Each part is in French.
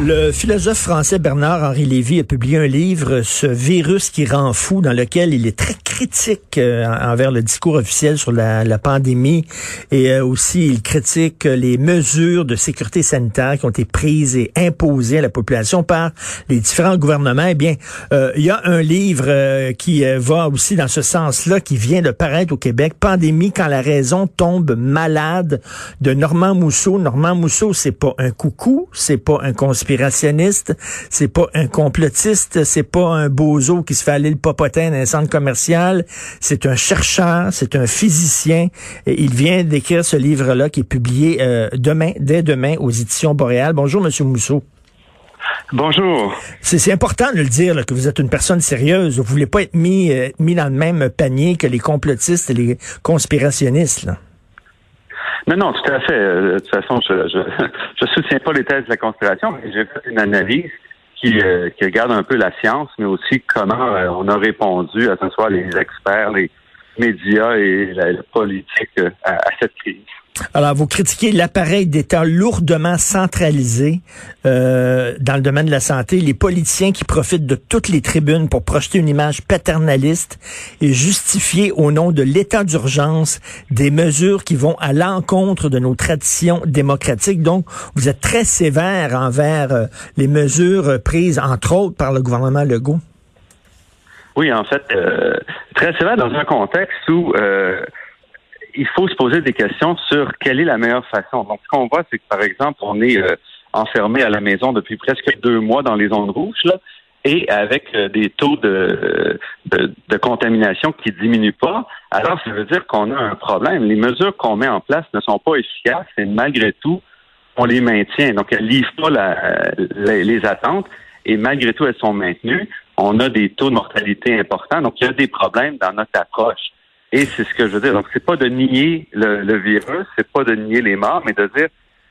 Le philosophe français Bernard-Henri Lévy a publié un livre, Ce virus qui rend fou, dans lequel il est très critique euh, envers le discours officiel sur la, la pandémie et euh, aussi il critique les mesures de sécurité sanitaire qui ont été prises et imposées à la population par les différents gouvernements. Eh bien, euh, il y a un livre qui va aussi dans ce sens-là, qui vient de paraître au Québec, Pandémie quand la raison tombe malade, de Normand Mousseau. Normand Mousseau, c'est pas un coucou, c'est pas un conspirateur conspirationniste, c'est pas un complotiste, c'est pas un bozo qui se fait aller le popotin dans un centre commercial, c'est un chercheur, c'est un physicien. Et il vient d'écrire ce livre-là qui est publié euh, demain, dès demain aux éditions Boréal. Bonjour, Monsieur Mousseau. Bonjour. C'est important de le dire là, que vous êtes une personne sérieuse. Vous voulez pas être mis, euh, mis dans le même panier que les complotistes et les conspirationnistes. Là. Non, non, tout à fait. Euh, de toute façon, je, je, soutiens pas les thèses de la conspiration, mais j'ai fait une analyse qui, euh, qui regarde un peu la science, mais aussi comment euh, on a répondu, à ce soit les experts, les médias et la, politique à cette crise. Alors, vous critiquez l'appareil d'État lourdement centralisé euh, dans le domaine de la santé, les politiciens qui profitent de toutes les tribunes pour projeter une image paternaliste et justifier au nom de l'état d'urgence des mesures qui vont à l'encontre de nos traditions démocratiques. Donc, vous êtes très sévère envers euh, les mesures prises, entre autres, par le gouvernement Legault. Oui, en fait, euh, très sévère dans un contexte où il faut se poser des questions sur quelle est la meilleure façon. Donc, ce qu'on voit, c'est que, par exemple, on est euh, enfermé à la maison depuis presque deux mois dans les zones rouges, là, et avec euh, des taux de, de, contamination qui diminuent pas, alors ça veut dire qu'on a un problème. Les mesures qu'on met en place ne sont pas efficaces et malgré tout, on les maintient. Donc, elles livrent pas la, les attentes et malgré tout, elles sont maintenues. On a des taux de mortalité importants. Donc, il y a des problèmes dans notre approche. Et c'est ce que je veux dire. Donc, c'est pas de nier le, le virus, c'est pas de nier les morts, mais de dire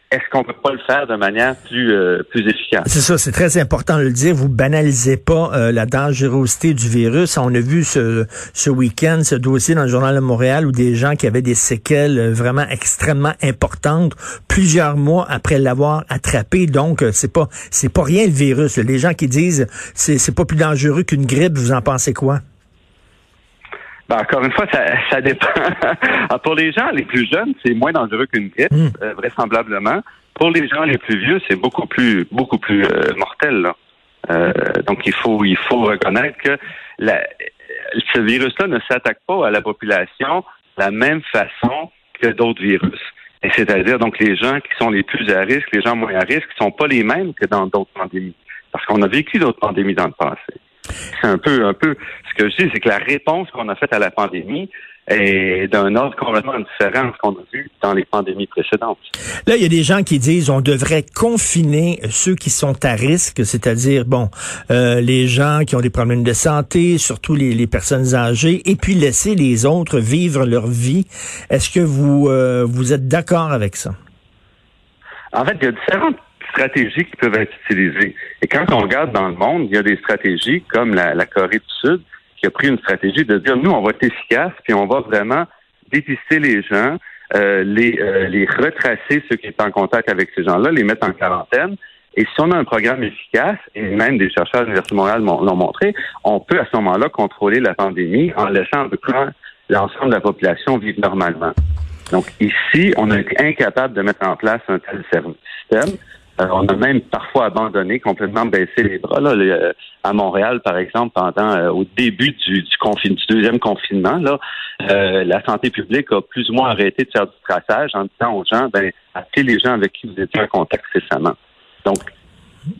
est-ce qu'on peut pas le faire de manière plus euh, plus efficace? C'est ça, c'est très important de le dire. Vous banalisez pas euh, la dangerosité du virus. On a vu ce ce week-end ce dossier dans le journal de Montréal où des gens qui avaient des séquelles euh, vraiment extrêmement importantes plusieurs mois après l'avoir attrapé. Donc c'est pas c'est pas rien le virus. Les gens qui disent c'est c'est pas plus dangereux qu'une grippe, vous en pensez quoi? Ben, encore une fois, ça, ça dépend. Ah, pour les gens les plus jeunes, c'est moins dangereux qu'une grippe, hmm. euh, vraisemblablement. Pour les gens les plus vieux, c'est beaucoup plus beaucoup plus euh, mortel. Là. Euh, donc il faut il faut reconnaître que la, ce virus-là ne s'attaque pas à la population de la même façon que d'autres virus. Et c'est-à-dire donc les gens qui sont les plus à risque, les gens moins à risque, sont pas les mêmes que dans d'autres pandémies. Parce qu'on a vécu d'autres pandémies dans le passé. C'est un peu, un peu ce que je dis, c'est que la réponse qu'on a faite à la pandémie est d'un ordre complètement différent de ce qu'on a vu dans les pandémies précédentes. Là, il y a des gens qui disent on devrait confiner ceux qui sont à risque, c'est-à-dire bon, euh, les gens qui ont des problèmes de santé, surtout les, personnes âgées, et puis laisser les autres vivre leur vie. Est-ce que vous euh, vous êtes d'accord avec ça? En fait, il y a différentes stratégies qui peuvent être utilisées. Et quand on regarde dans le monde, il y a des stratégies comme la, Corée du Sud qui a pris une stratégie de dire nous, on va être efficace, puis on va vraiment dépister les gens, euh, les, euh, les retracer ceux qui sont en contact avec ces gens-là, les mettre en quarantaine. Et si on a un programme efficace, et même des chercheurs de l'Université de Montréal l'ont montré, on peut à ce moment-là contrôler la pandémie en laissant l'ensemble de la population vivre normalement. Donc ici, on est incapable de mettre en place un tel système. Euh, on a même parfois abandonné, complètement baissé les bras. Là, euh, à Montréal, par exemple, pendant euh, au début du, du, du deuxième confinement, là, la santé publique a plus ou moins arrêté de faire du traçage en disant aux gens, ben, appelez les gens avec qui vous étiez en contact récemment. Donc,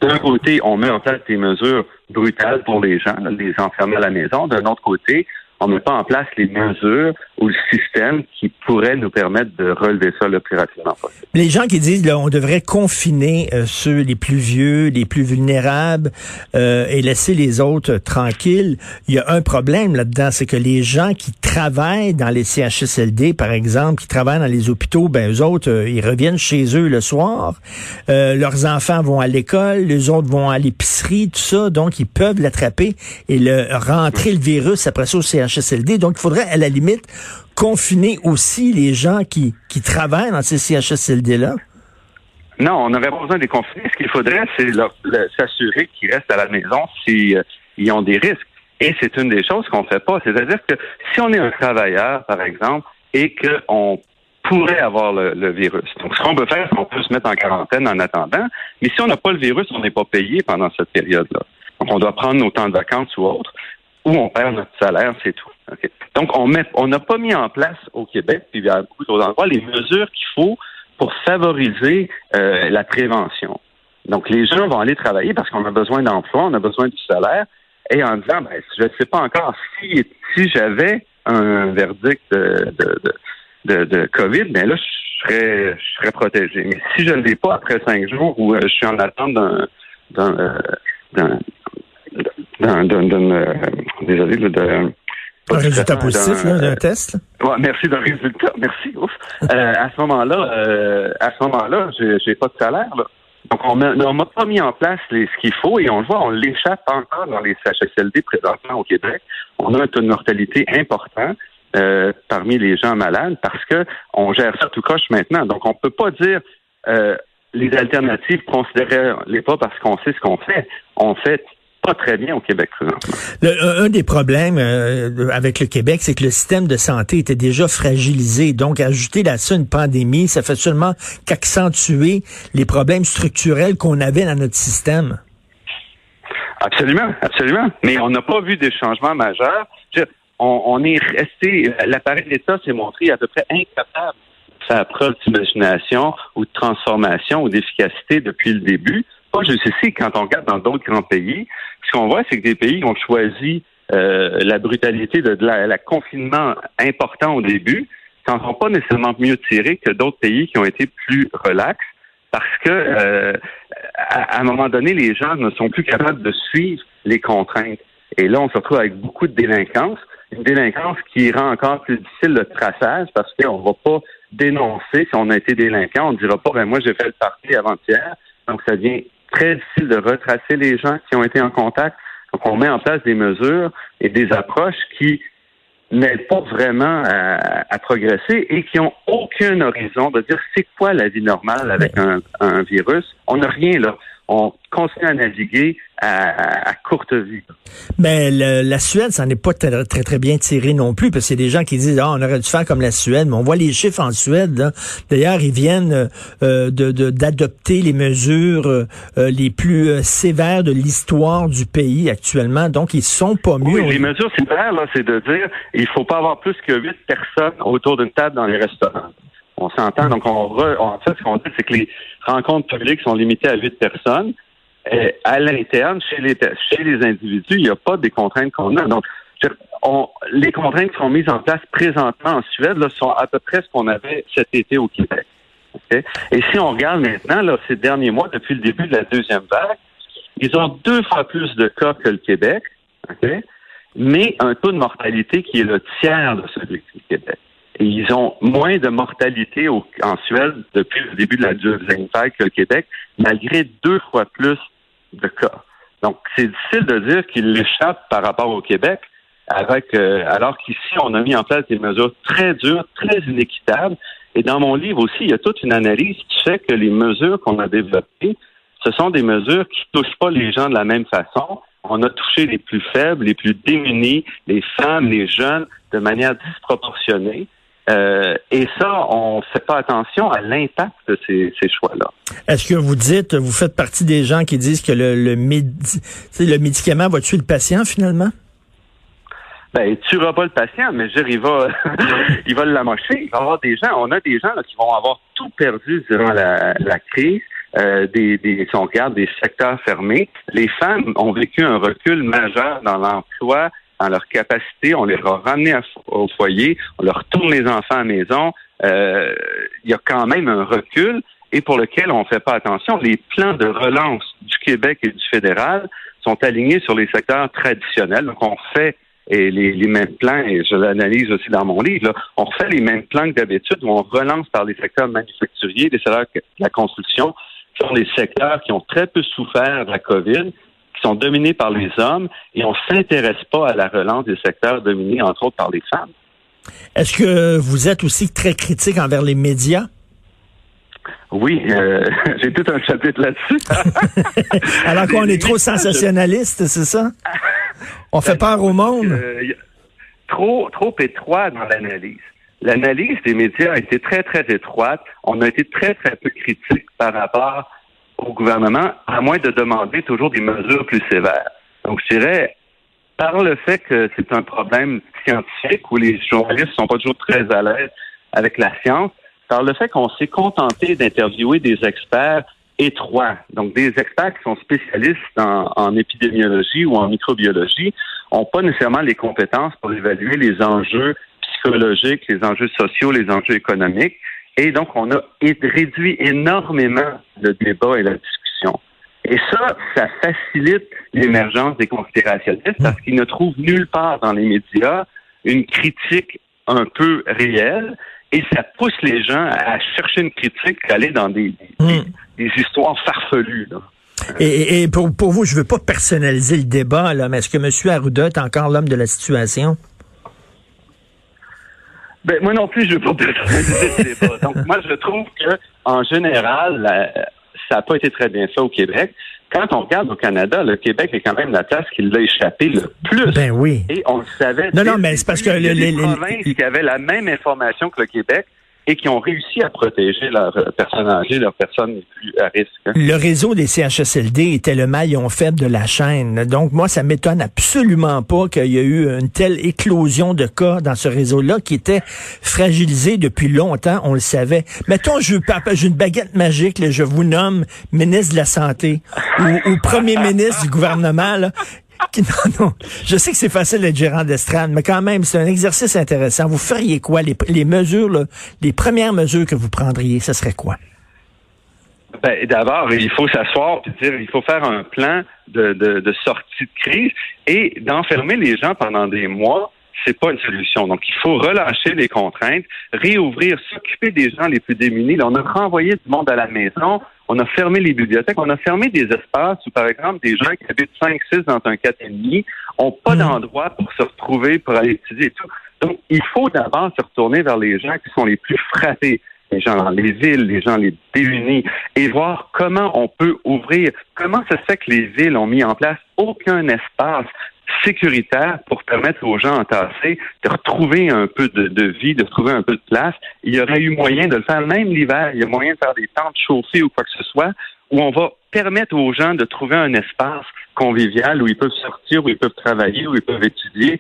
D'un côté, on met en place des mesures brutales pour les gens, les enfermer à la maison. D'un autre côté, on met pas en place les mesures ou le système qui pourrait nous permettre de relever ça le plus rapidement possible. Les gens qui disent là, on devrait confiner euh, ceux les plus vieux, les plus vulnérables euh, et laisser les autres tranquilles, il y a un problème là-dedans, c'est que les gens qui travaillent dans les CHSLD, par exemple, qui travaillent dans les hôpitaux, ben eux autres, euh, ils reviennent chez eux le soir, leurs enfants vont à l'école, les autres vont à l'épicerie, tout ça, donc ils peuvent l'attraper et le rentrer le virus après ça au CHSLD. Donc, il faudrait, à la limite, confiner aussi les gens qui, qui travaillent dans ces CHSLD-là. Non, on n'aurait pas besoin de les confiner. Ce qu'il faudrait, c'est s'assurer qu'ils restent à la maison s'ils euh, ont des risques. Et c'est une des choses qu'on ne fait pas. C'est-à-dire que si on est un travailleur, par exemple, et qu'on pourrait avoir le, virus. Donc, ce qu'on peut faire, c'est qu'on peut se mettre en quarantaine en attendant. Mais si on n'a pas le virus, on n'est pas payé pendant cette période-là. Donc, on doit prendre nos temps de vacances ou autre où on perd notre salaire, c'est tout. Donc, on met, on n'a pas mis en place au Québec, puis à beaucoup d'autres endroits, les mesures qu'il faut pour favoriser euh, la prévention. Donc, les gens vont aller travailler parce qu'on a besoin d'emploi, on a besoin du salaire, et en disant, ben, je ne sais pas encore si, si j'avais un verdict de, de, de, COVID, ben là, je serais, je serais protégé. Mais si je ne l'ai pas après cinq jours ou euh, je suis en attente d'un, d'un, euh, d'un, euh, désolé, d'un un résultat positif d'un test. Ouais, merci d'un résultat, merci. Ouf. Euh, à ce moment-là, euh, à ce moment-là, j'ai, j'ai pas de salaire. Là. Donc on ne m'a pas mis en place les, ce qu'il faut et on le voit, on l'échappe encore dans les CHSLD présentement au Québec. On a un taux de mortalité important. Euh, parmi les gens malades parce que on gère ça tout coche maintenant. Donc on peut pas dire euh, les alternatives considérez les pas parce qu'on sait ce qu'on fait. On fait très bien au Québec un, des problèmes euh, avec le Québec, c'est que le système de santé était déjà fragilisé. Donc, ajouter à ça une pandémie, ça fait seulement qu'accentuer les problèmes structurels qu'on avait dans notre système. Absolument, absolument. Mais on n'a pas vu des changements majeurs. on, est resté, l'appareil d'État s'est montré à peu près incapable de faire preuve d'imagination ou de transformation ou d'efficacité depuis le début. Pas juste ici, quand on regarde dans d'autres grands pays, ce qu'on voit, c'est que des pays ont choisi euh, la brutalité de, la, confinement important au début, s'en sont pas nécessairement mieux tirés que d'autres pays qui ont été plus relax, parce que euh, à, un moment donné, les gens ne sont plus capables de suivre les contraintes. Et là, on se retrouve avec beaucoup de délinquance, une délinquance qui rend encore plus difficile le traçage parce qu'on ne va pas dénoncer si on a été délinquant. On ne dira pas, ben moi j'ai fait le parti avant-hier. Donc ça devient très difficile de retracer les gens qui ont été en contact. Donc, on met en place des mesures et des approches qui n'aident pas vraiment à, progresser et qui ont aucun horizon de dire c'est quoi la vie normale avec un, un virus. On n'a rien là on continue à naviguer à, courte vie. Mais la Suède, ça n'est pas très, très, bien tiré non plus, parce que c'est des gens qui disent, ah, on aurait dû faire comme la Suède, mais on voit les chiffres en Suède. D'ailleurs, ils viennent euh, d'adopter les mesures euh, les plus euh, sévères de l'histoire du pays actuellement, donc ils sont pas mieux. Oui, les mesures sévères, là, c'est de dire, il faut pas avoir plus que huit personnes autour d'une table dans les restaurants. On s'entend. Donc, on, en fait, ce qu'on dit, c'est que les rencontres publiques sont limitées à huit personnes. Et à l'interne, chez les, chez les individus, il n'y a pas des contraintes qu'on a. Donc, les contraintes qui sont mises en place présentement en Suède là, sont à peu près ce qu'on avait cet été au Québec. Et si on regarde maintenant, là, ces derniers mois, depuis le début de la deuxième vague, ils ont deux fois plus de cas que le Québec, mais un taux de mortalité qui est le tiers de celui du Québec. Ils ont moins de mortalité en Suède depuis le début de la deuxième vague que le Québec, malgré deux fois plus de cas. Donc, c'est difficile de dire qu'il l'échappe par rapport au Québec, avec euh, alors qu'ici, on a mis en place des mesures très dures, très inéquitables. Et dans mon livre aussi, il y a toute une analyse qui fait que les mesures qu'on a développées, ce sont des mesures qui touchent pas les gens de la même façon. On a touché les plus faibles, les plus démunis, les femmes, les jeunes, de manière disproportionnée. Euh, et ça, on ne fait pas attention à l'impact de ces, choix-là. Est-ce que vous dites, vous faites partie des gens qui disent que le, le, le médicament va tuer le patient finalement? Ben, il tuera pas le patient, mais je il va, il va l'amocher. Il va y avoir des gens, on a des gens qui vont avoir tout perdu durant la, crise, euh, des, des, si on regarde des secteurs fermés, les femmes ont vécu un recul majeur dans l'emploi, dans leur capacité. On les a ramenés au foyer, on leur tourne les enfants à la maison. Euh, il y a quand même un recul et pour lequel on ne fait pas attention. Les plans de relance du Québec et du fédéral sont alignés sur les secteurs traditionnels. Donc, on fait les, mêmes plans, et je l'analyse aussi dans mon livre, on fait les mêmes plans que d'habitude où on relance par les secteurs manufacturiers, les secteurs de la construction, qui sont des secteurs qui ont très peu souffert de la COVID, qui sont dominés par les hommes, et on ne s'intéresse pas à la relance des secteurs dominés, entre autres, par les femmes. Est-ce que vous êtes aussi très critique envers les médias? Oui, euh, j'ai tout un chapitre là-dessus. Alors qu'on est trop sensationnaliste, c'est ça? On fait peur au monde? Euh, trop, trop étroit dans l'analyse. L'analyse des médias a été très, très étroite. On a été très, très peu critique par rapport au gouvernement, à moins de demander toujours des mesures plus sévères. Donc, je dirais, par le fait que c'est un problème scientifique où les journalistes sont pas toujours très à l'aise avec la science, par le fait qu'on s'est contenté d'interviewer des experts étroits, donc des experts qui sont spécialistes en, épidémiologie ou en microbiologie, n'ont pas nécessairement les compétences pour évaluer les enjeux psychologiques, les enjeux sociaux, les enjeux économiques. Et donc, on a réduit énormément le débat et la discussion. Et ça, ça facilite l'émergence des conspirationnistes parce qu'ils ne trouvent nulle part dans les médias une critique un peu réelle et ça pousse les gens à chercher une critique, à aller dans des, des, hmm. histoires farfelues. Et, pour, pour, vous, je veux pas personnaliser le débat, là, mais est-ce que M. Arruda est encore l'homme de la situation? Ben, moi non plus, je veux pas personnaliser le débat. Donc, moi, je trouve que, en général, ça n'a pas été très bien fait au Québec quand on regarde au Canada, le Québec est quand même la place qui l'a échappé le plus. Ben oui. Et on le savait. Non, non, mais c'est parce que les, les provinces qui avaient la même information que le Québec et qui ont réussi à protéger leurs euh, personnes âgées, leurs personnes les plus à risque. Hein. Le réseau des CHSLD était le maillon faible de la chaîne. Donc, moi, ça m'étonne absolument pas qu'il y ait eu une telle éclosion de cas dans ce réseau-là qui était fragilisé depuis longtemps, on le savait. Mettons, j'ai une baguette magique, je vous nomme ministre de la Santé ou, ou premier ministre du gouvernement. Là. Non, non. Je sais que c'est facile d'être gérant d'estrade, mais quand même, c'est un exercice intéressant. Vous feriez quoi? Les, mesures, les premières mesures que vous prendriez, ce serait quoi? Ben, D'abord, il faut s'asseoir et dire il faut faire un plan de, de sortie de crise et d'enfermer les gens pendant des mois c'est pas une solution. Donc, il faut relâcher les contraintes, réouvrir, s'occuper des gens les plus démunis. on a renvoyé du monde à la maison, on a fermé les bibliothèques, on a fermé des espaces où, par exemple, des gens qui habitent 5-6 dans un 4,5 n'ont pas hmm. d'endroit pour se retrouver, pour aller étudier et tout. Donc, il faut d'abord se retourner vers les gens qui sont les plus frappés les gens dans les villes, les gens les déunis, et voir comment on peut ouvrir, comment ça se fait que les villes ont mis en place aucun espace sécuritaire pour permettre aux gens entassés de retrouver un peu de, vie, de retrouver un peu de place. Il y aurait eu moyen de le faire même l'hiver. Il y a moyen de faire des tentes chauffées ou quoi que ce soit où on va permettre aux gens de trouver un espace convivial où ils peuvent sortir, où ils peuvent travailler, où ils peuvent étudier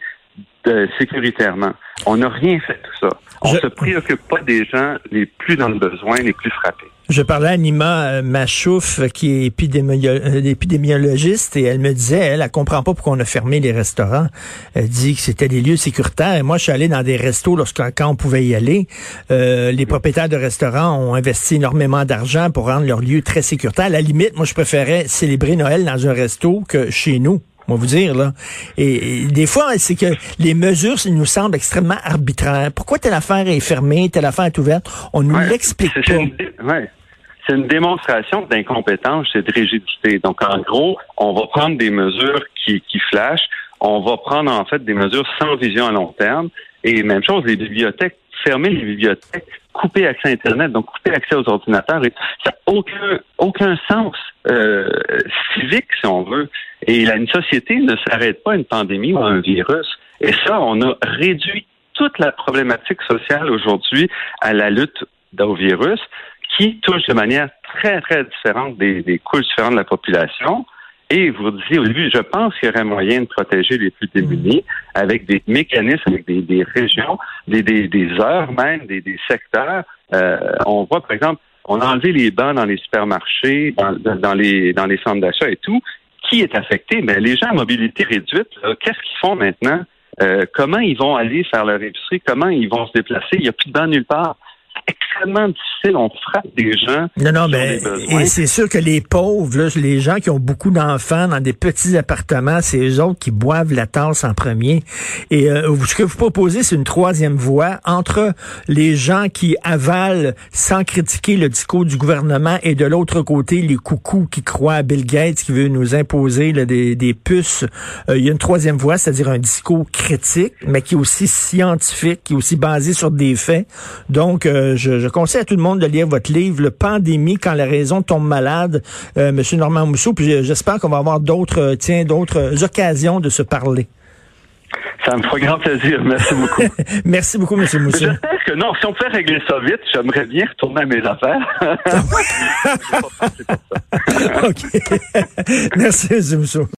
de, sécuritairement. On n'a rien fait de tout ça. On ne se préoccupe pas des gens les plus dans le besoin, les plus frappés. Je parlais à Nima euh, Machouf, qui est euh, épidémiologiste, et elle me disait, elle, elle comprend pas pourquoi on a fermé les restaurants. Elle dit que c'était des lieux sécuritaires. Et moi, je suis allé dans des restos lorsque quand on pouvait y aller. Euh, les propriétaires de restaurants ont investi énormément d'argent pour rendre leur lieu très sécuritaire. À la limite, moi, je préférais célébrer Noël dans un resto que chez nous on va vous dire, là. Et, des fois, c'est que les mesures nous semblent extrêmement arbitraires. Pourquoi telle affaire est fermée, telle affaire est ouverte? On nous l'explique pas c'est une démonstration d'incompétence et de rigidité. Donc, en gros, on va prendre des mesures qui, qui flashent, on va prendre en fait des mesures sans vision à long terme. Et même chose, les bibliothèques, fermer les bibliothèques, couper accès à Internet, donc couper accès aux ordinateurs. Et ça n'a aucun, aucun sens euh, civique, si on veut. Et la, une société ne s'arrête pas à une pandémie ou à un virus. Et ça, on a réduit toute la problématique sociale aujourd'hui à la lutte au virus qui touche de manière très, très différente des, des couches différentes de la population. Et vous disiez au début, je pense qu'il y aurait moyen de protéger les plus démunis avec des mécanismes, avec des, des régions, des, des, des, heures même, des, des secteurs. Euh, on voit, par exemple, On a enlevé les bancs dans les supermarchés, dans, les, dans les centres d'achat et tout. Qui est affecté? Mais les gens à mobilité réduite, qu'est-ce qu'ils font maintenant? Euh, comment ils vont aller faire leur épicerie? Comment ils vont se déplacer? Il n'y a plus de bancs nulle part extrêmement difficile. On frappe des gens. Non, non, mais et c'est sûr que les pauvres, là, les gens qui ont beaucoup d'enfants dans des petits appartements, c'est eux autres qui boivent la tasse en premier. Et euh, ce que vous proposez, c'est une troisième voie entre les gens qui avalent sans critiquer le discours du gouvernement et de l'autre côté, les coucous qui croient à Bill Gates qui veut nous imposer des, des, puces. Euh, il y a une troisième voie, c'est-à-dire un discours critique, mais qui est aussi scientifique, qui est aussi basé sur des faits. Donc, euh, je, conseille à tout le monde de lire votre livre, Le Pandémie, quand la raison tombe malade, euh, Monsieur Normand Mousseau. Puis euh, j'espère qu'on va avoir d'autres, euh, tiens, d'autres occasions de se parler. Ça me fera grand plaisir. Merci beaucoup. Merci beaucoup, M. Mousseau. J'espère que non, si on pouvait régler ça vite, j'aimerais bien retourner à mes affaires. OK. Merci, M. Mousseau.